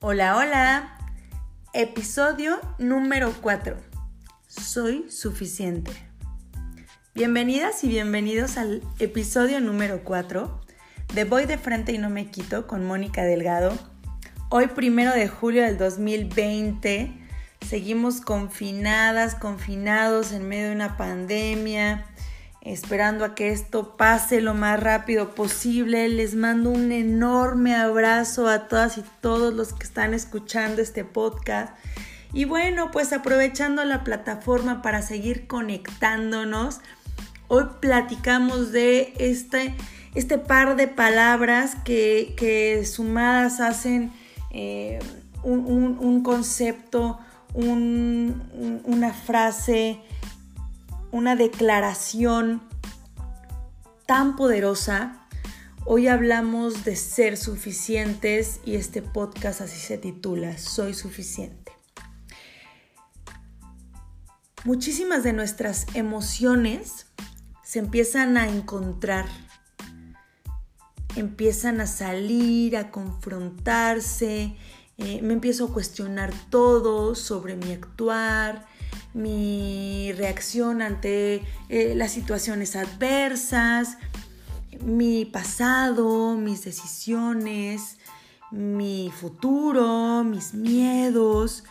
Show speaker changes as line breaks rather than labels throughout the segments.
Hola, hola. Episodio número 4. Soy suficiente. Bienvenidas y bienvenidos al episodio número 4 de Voy de frente y no me quito con Mónica Delgado. Hoy primero de julio del 2020. Seguimos confinadas, confinados en medio de una pandemia esperando a que esto pase lo más rápido posible. Les mando un enorme abrazo a todas y todos los que están escuchando este podcast. Y bueno, pues aprovechando la plataforma para seguir conectándonos, hoy platicamos de este, este par de palabras que, sumadas hacen eh, un, concepto, una frase, una declaración tan poderosa. Hoy hablamos de ser suficientes y este podcast así se titula, Soy suficiente. Muchísimas de nuestras emociones se empiezan a encontrar, empiezan a salir, a confrontarse, eh, me empiezo a cuestionar todo sobre mi actuar, mi reacción ante eh, las situaciones adversas, mi pasado, mis decisiones, mi futuro, mis miedos,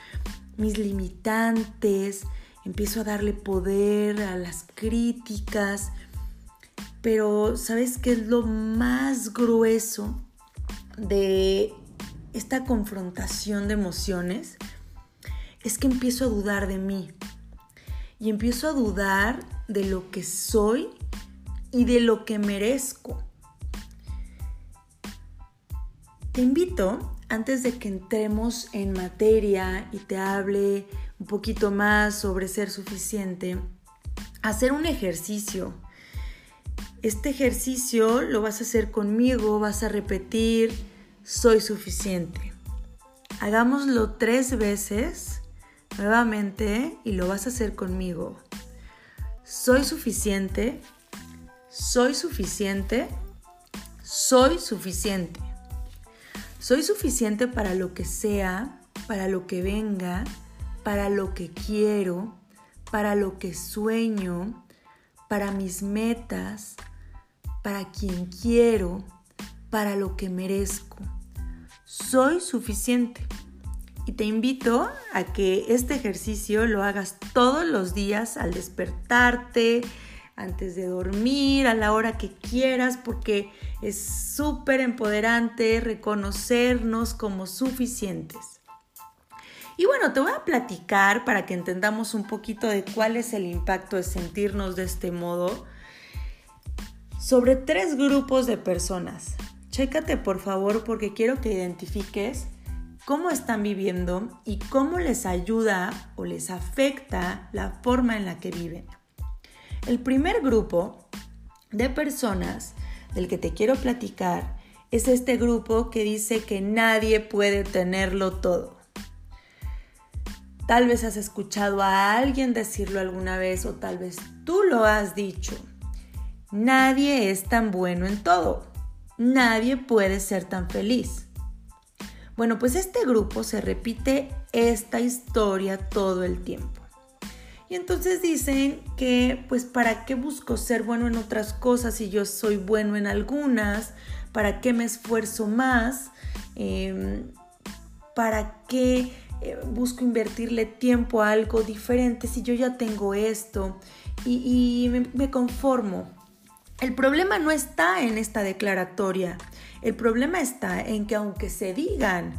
mis limitantes. Empiezo a darle poder a las críticas. Pero ¿sabes qué es lo más grueso de esta confrontación de emociones? Es que empiezo a dudar de mí y empiezo a dudar de lo que soy y de lo que merezco. Te invito, antes de que entremos en materia y te hable un poquito más sobre ser suficiente, a hacer un ejercicio. Este ejercicio lo vas a hacer conmigo, vas a repetir, soy suficiente. Hagámoslo tres veces nuevamente y lo vas a hacer conmigo. Soy suficiente, soy suficiente, soy suficiente. Soy suficiente para lo que sea, para lo que venga, para lo que quiero, para lo que sueño, para mis metas, para quien quiero, para lo que merezco. Soy suficiente. Y te invito a que este ejercicio lo hagas todos los días al despertarte, antes de dormir, a la hora que quieras, porque es súper empoderante reconocernos como suficientes. Y bueno, te voy a platicar para que entendamos un poquito de cuál es el impacto de sentirnos de este modo sobre tres grupos de personas. Chécate por favor porque quiero que identifiques cómo están viviendo y cómo les ayuda o les afecta la forma en la que viven. El primer grupo de personas del que te quiero platicar es este grupo que dice que nadie puede tenerlo todo. Tal vez has escuchado a alguien decirlo alguna vez o tal vez tú lo has dicho. Nadie es tan bueno en todo. Nadie puede ser tan feliz. Bueno, pues este grupo se repite esta historia todo el tiempo. Y entonces dicen que, pues, ¿para qué busco ser bueno en otras cosas si yo soy bueno en algunas? ¿Para qué me esfuerzo más? Em, ¿Para qué eh, busco invertirle tiempo a algo diferente si yo ya tengo esto? Y, me conformo. El problema no está en esta declaratoria. El problema está en que aunque se digan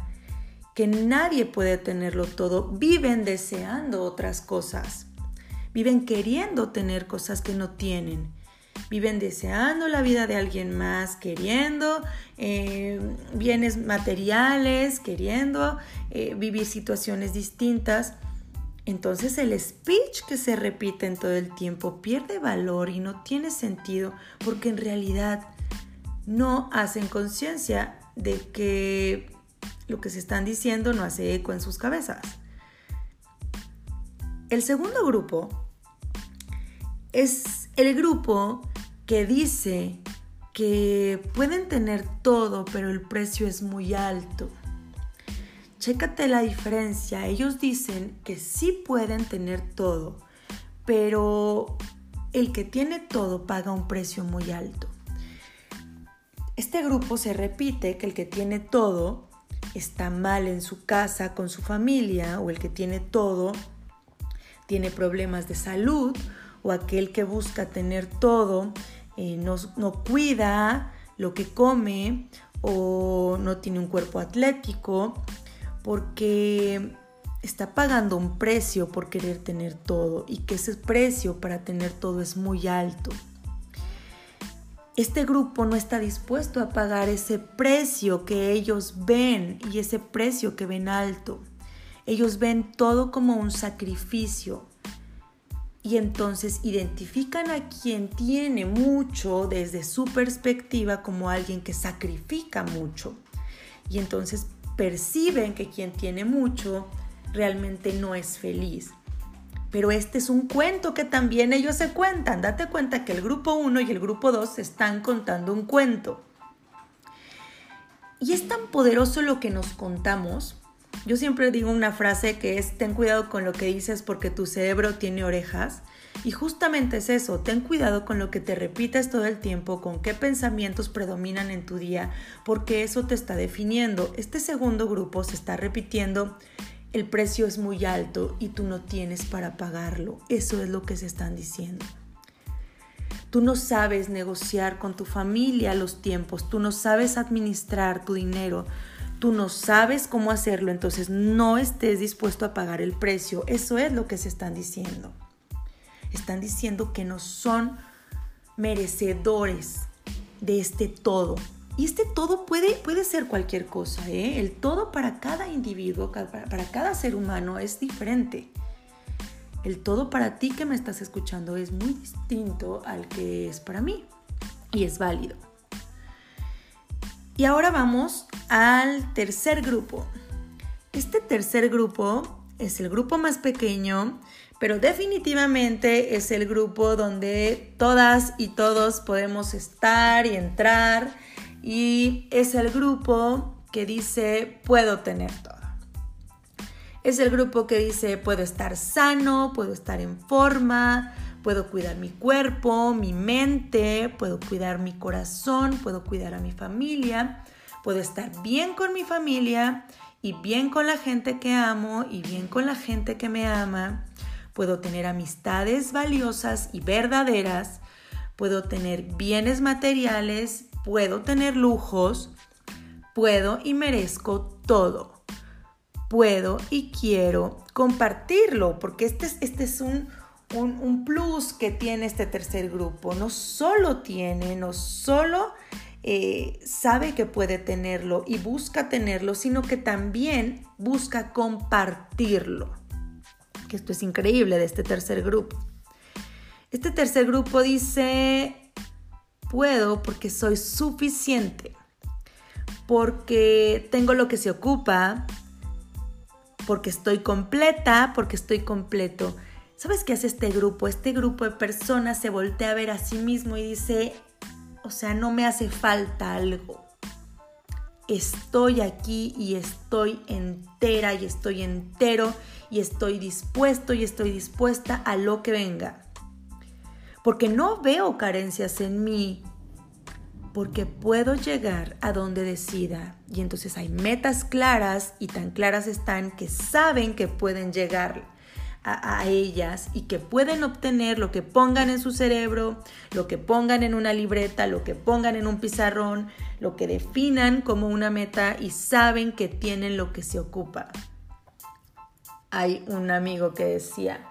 que nadie puede tenerlo todo, viven deseando otras cosas. Viven queriendo tener cosas que no tienen. Viven deseando la vida de alguien más, queriendo eh, bienes materiales, queriendo eh, vivir situaciones distintas. Entonces el speech que se repite en todo el tiempo pierde valor y no tiene sentido porque en realidad no hacen conciencia de que lo que se están diciendo no hace eco en sus cabezas. El segundo grupo es el grupo que dice que pueden tener todo, pero el precio es muy alto. chécate la diferencia. Ellos dicen que sí pueden tener todo, pero el que tiene todo paga un precio muy alto. Este grupo se repite que el que tiene todo está mal en su casa con su familia o el que tiene todo tiene problemas de salud o aquel que busca tener todo eh, no, no cuida lo que come o no tiene un cuerpo atlético porque está pagando un precio por querer tener todo y que ese precio para tener todo es muy alto. Este grupo no está dispuesto a pagar ese precio que ellos ven y ese precio que ven alto. Ellos ven todo como un sacrificio y entonces identifican a quien tiene mucho desde su perspectiva como alguien que sacrifica mucho. Y entonces perciben que quien tiene mucho realmente no es feliz. Pero este es un cuento que también ellos se cuentan. Date cuenta que el grupo 1 y el grupo 2 están contando un cuento. Y es tan poderoso lo que nos contamos. Yo siempre digo una frase que es, ten cuidado con lo que dices porque tu cerebro tiene orejas. Y justamente es eso, ten cuidado con lo que te repites todo el tiempo, con qué pensamientos predominan en tu día, porque eso te está definiendo. Este segundo grupo se está repitiendo el precio es muy alto y tú no tienes para pagarlo. Eso es lo que se están diciendo. Tú no sabes negociar con tu familia los tiempos, tú no sabes administrar tu dinero, tú no sabes cómo hacerlo, entonces no estés dispuesto a pagar el precio. Eso es lo que se están diciendo. Están diciendo que no son merecedores de este todo, y este todo puede, puede ser cualquier cosa, ¿eh? El todo para cada individuo, para, para cada ser humano es diferente. El todo para ti que me estás escuchando es muy distinto al que es para mí y es válido. Y ahora vamos al tercer grupo. Este tercer grupo es el grupo más pequeño, pero definitivamente es el grupo donde todas y todos podemos estar y entrar y es el grupo que dice puedo tener todo. Es el grupo que dice puedo estar sano, puedo estar en forma, puedo cuidar mi cuerpo, mi mente, puedo cuidar mi corazón, puedo cuidar a mi familia, puedo estar bien con mi familia y bien con la gente que amo y bien con la gente que me ama. Puedo tener amistades valiosas y verdaderas. Puedo tener bienes materiales puedo tener lujos, puedo y merezco todo. Puedo y quiero compartirlo, porque este es, este es un, un, plus que tiene este tercer grupo. No solo tiene, no solo eh, sabe que puede tenerlo y busca tenerlo, sino que también busca compartirlo. Que esto es increíble de este tercer grupo. Este tercer grupo dice, puedo porque soy suficiente, porque tengo lo que se ocupa, porque estoy completa, porque estoy completo. ¿Sabes qué hace este grupo? Este grupo de personas se voltea a ver a sí mismo y dice, o sea, no me hace falta algo. Estoy aquí y estoy entera y estoy entero y estoy dispuesto y estoy dispuesta a lo que venga porque no veo carencias en mí, porque puedo llegar a donde decida. Y entonces hay metas claras y tan claras están que saben que pueden llegar a, ellas y que pueden obtener lo que pongan en su cerebro, lo que pongan en una libreta, lo que pongan en un pizarrón, lo que definan como una meta y saben que tienen lo que se ocupa. Hay un amigo que decía,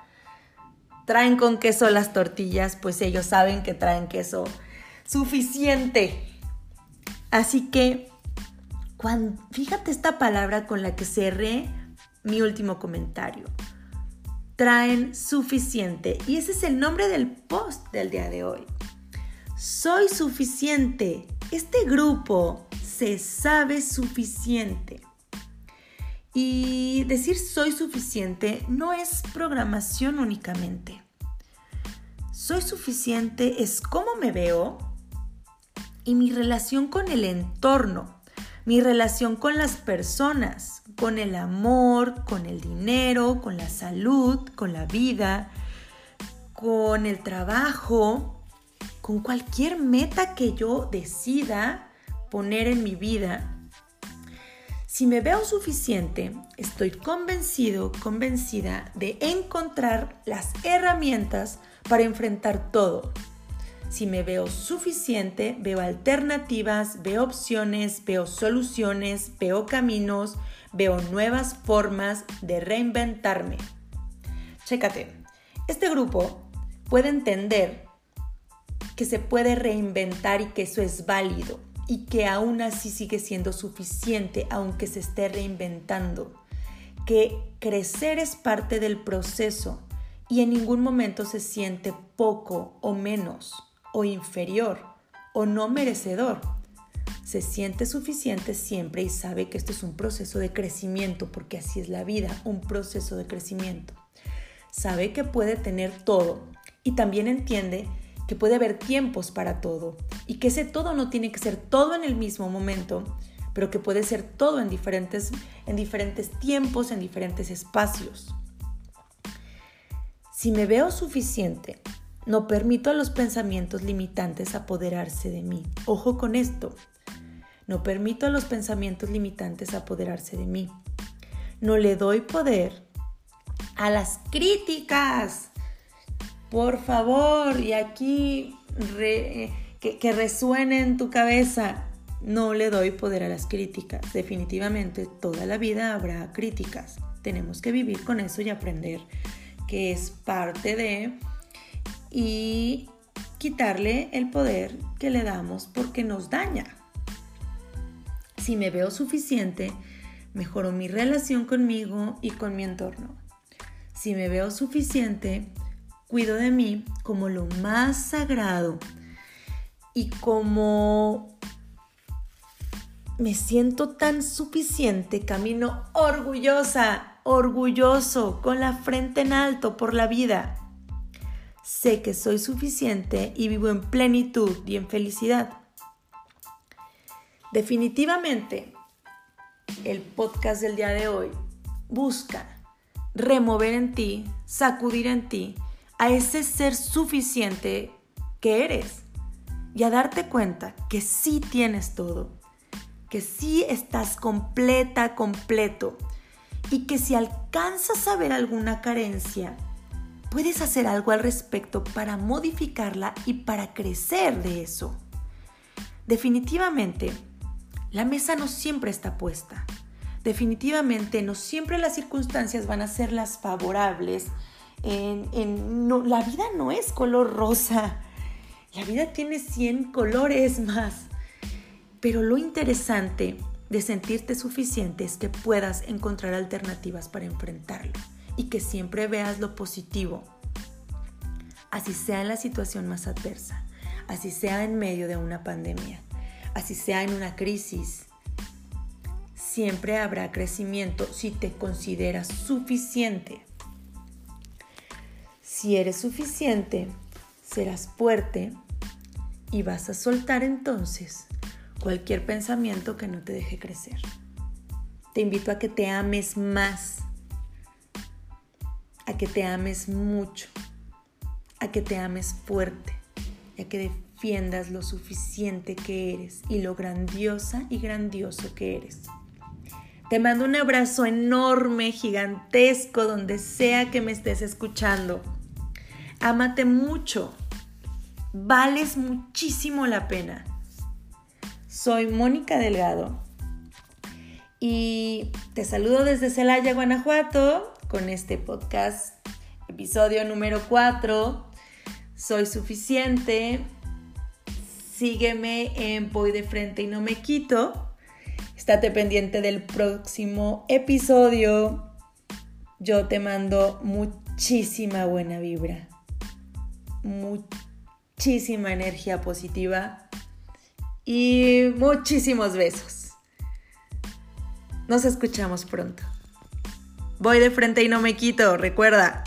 traen con queso las tortillas, pues ellos saben que traen queso suficiente. Así que, cuando, fíjate esta palabra con la que cerré mi último comentario. Traen suficiente. Y ese es el nombre del post del día de hoy. Soy suficiente. Este grupo se sabe suficiente. Y decir soy suficiente no es programación únicamente. Soy suficiente es cómo me veo y mi relación con el entorno. mi relación con las personas, con el amor, con el dinero, con la salud, con la vida, con el trabajo, con cualquier meta que yo decida poner en mi vida. Si me veo suficiente, estoy convencido, convencida de encontrar las herramientas para enfrentar todo. Si me veo suficiente, veo alternativas, veo opciones, veo soluciones, veo caminos, veo nuevas formas de reinventarme. Chécate, este grupo puede entender que se puede reinventar y que eso es válido y que aún así sigue siendo suficiente aunque se esté reinventando. Que crecer es parte del proceso y en ningún momento se siente poco o menos o inferior o no merecedor. Se siente suficiente siempre y sabe que esto es un proceso de crecimiento, porque así es la vida, un proceso de crecimiento. Sabe que puede tener todo y también entiende que puede haber tiempos para todo y que ese todo no tiene que ser todo en el mismo momento, pero que puede ser todo en diferentes, en diferentes tiempos, en diferentes espacios. Si me veo suficiente, no permito a los pensamientos limitantes apoderarse de mí. Ojo con esto. No permito a los pensamientos limitantes apoderarse de mí. No le doy poder a las críticas. Por favor, y aquí que, que resuene en tu cabeza. No le doy poder a las críticas. Definitivamente toda la vida habrá críticas. Tenemos que vivir con eso y aprender que es parte de y quitarle el poder que le damos porque nos daña. Si me veo suficiente, mejoro mi relación conmigo y con mi entorno. Si me veo suficiente, cuido de mí como lo más sagrado y como me siento tan suficiente, camino orgullosa orgulloso, con la frente en alto por la vida. Sé que soy suficiente y vivo en plenitud y en felicidad. Definitivamente, el podcast del día de hoy busca remover en ti, sacudir en ti a ese ser suficiente que eres y a darte cuenta que sí tienes todo, que sí estás completa, completo y que si alcanzas a ver alguna carencia, puedes hacer algo al respecto para modificarla y para crecer de eso. Definitivamente, la mesa no siempre está puesta. Definitivamente, no siempre las circunstancias van a ser las favorables. En, la vida no es color rosa. La vida tiene 100 colores más. Pero lo interesante de sentirte suficiente es que puedas encontrar alternativas para enfrentarlo y que siempre veas lo positivo, así sea en la situación más adversa, así sea en medio de una pandemia, así sea en una crisis. Siempre habrá crecimiento si te consideras suficiente. Si eres suficiente, serás fuerte y vas a soltar entonces cualquier pensamiento que no te deje crecer. Te invito a que te ames más, a que te ames mucho, a que te ames fuerte a que defiendas lo suficiente que eres y lo grandiosa y grandioso que eres. Te mando un abrazo enorme, gigantesco, donde sea que me estés escuchando. Ámate mucho. Vales muchísimo la pena. Soy Mónica Delgado y te saludo desde Celaya, Guanajuato, con este podcast, episodio número 4. Soy suficiente. Sígueme en Voy de Frente y No Me Quito. Estate pendiente del próximo episodio. Yo te mando muchísima buena vibra, muchísima energía positiva y muchísimos besos. Nos escuchamos pronto. Voy de frente y no me quito, recuerda.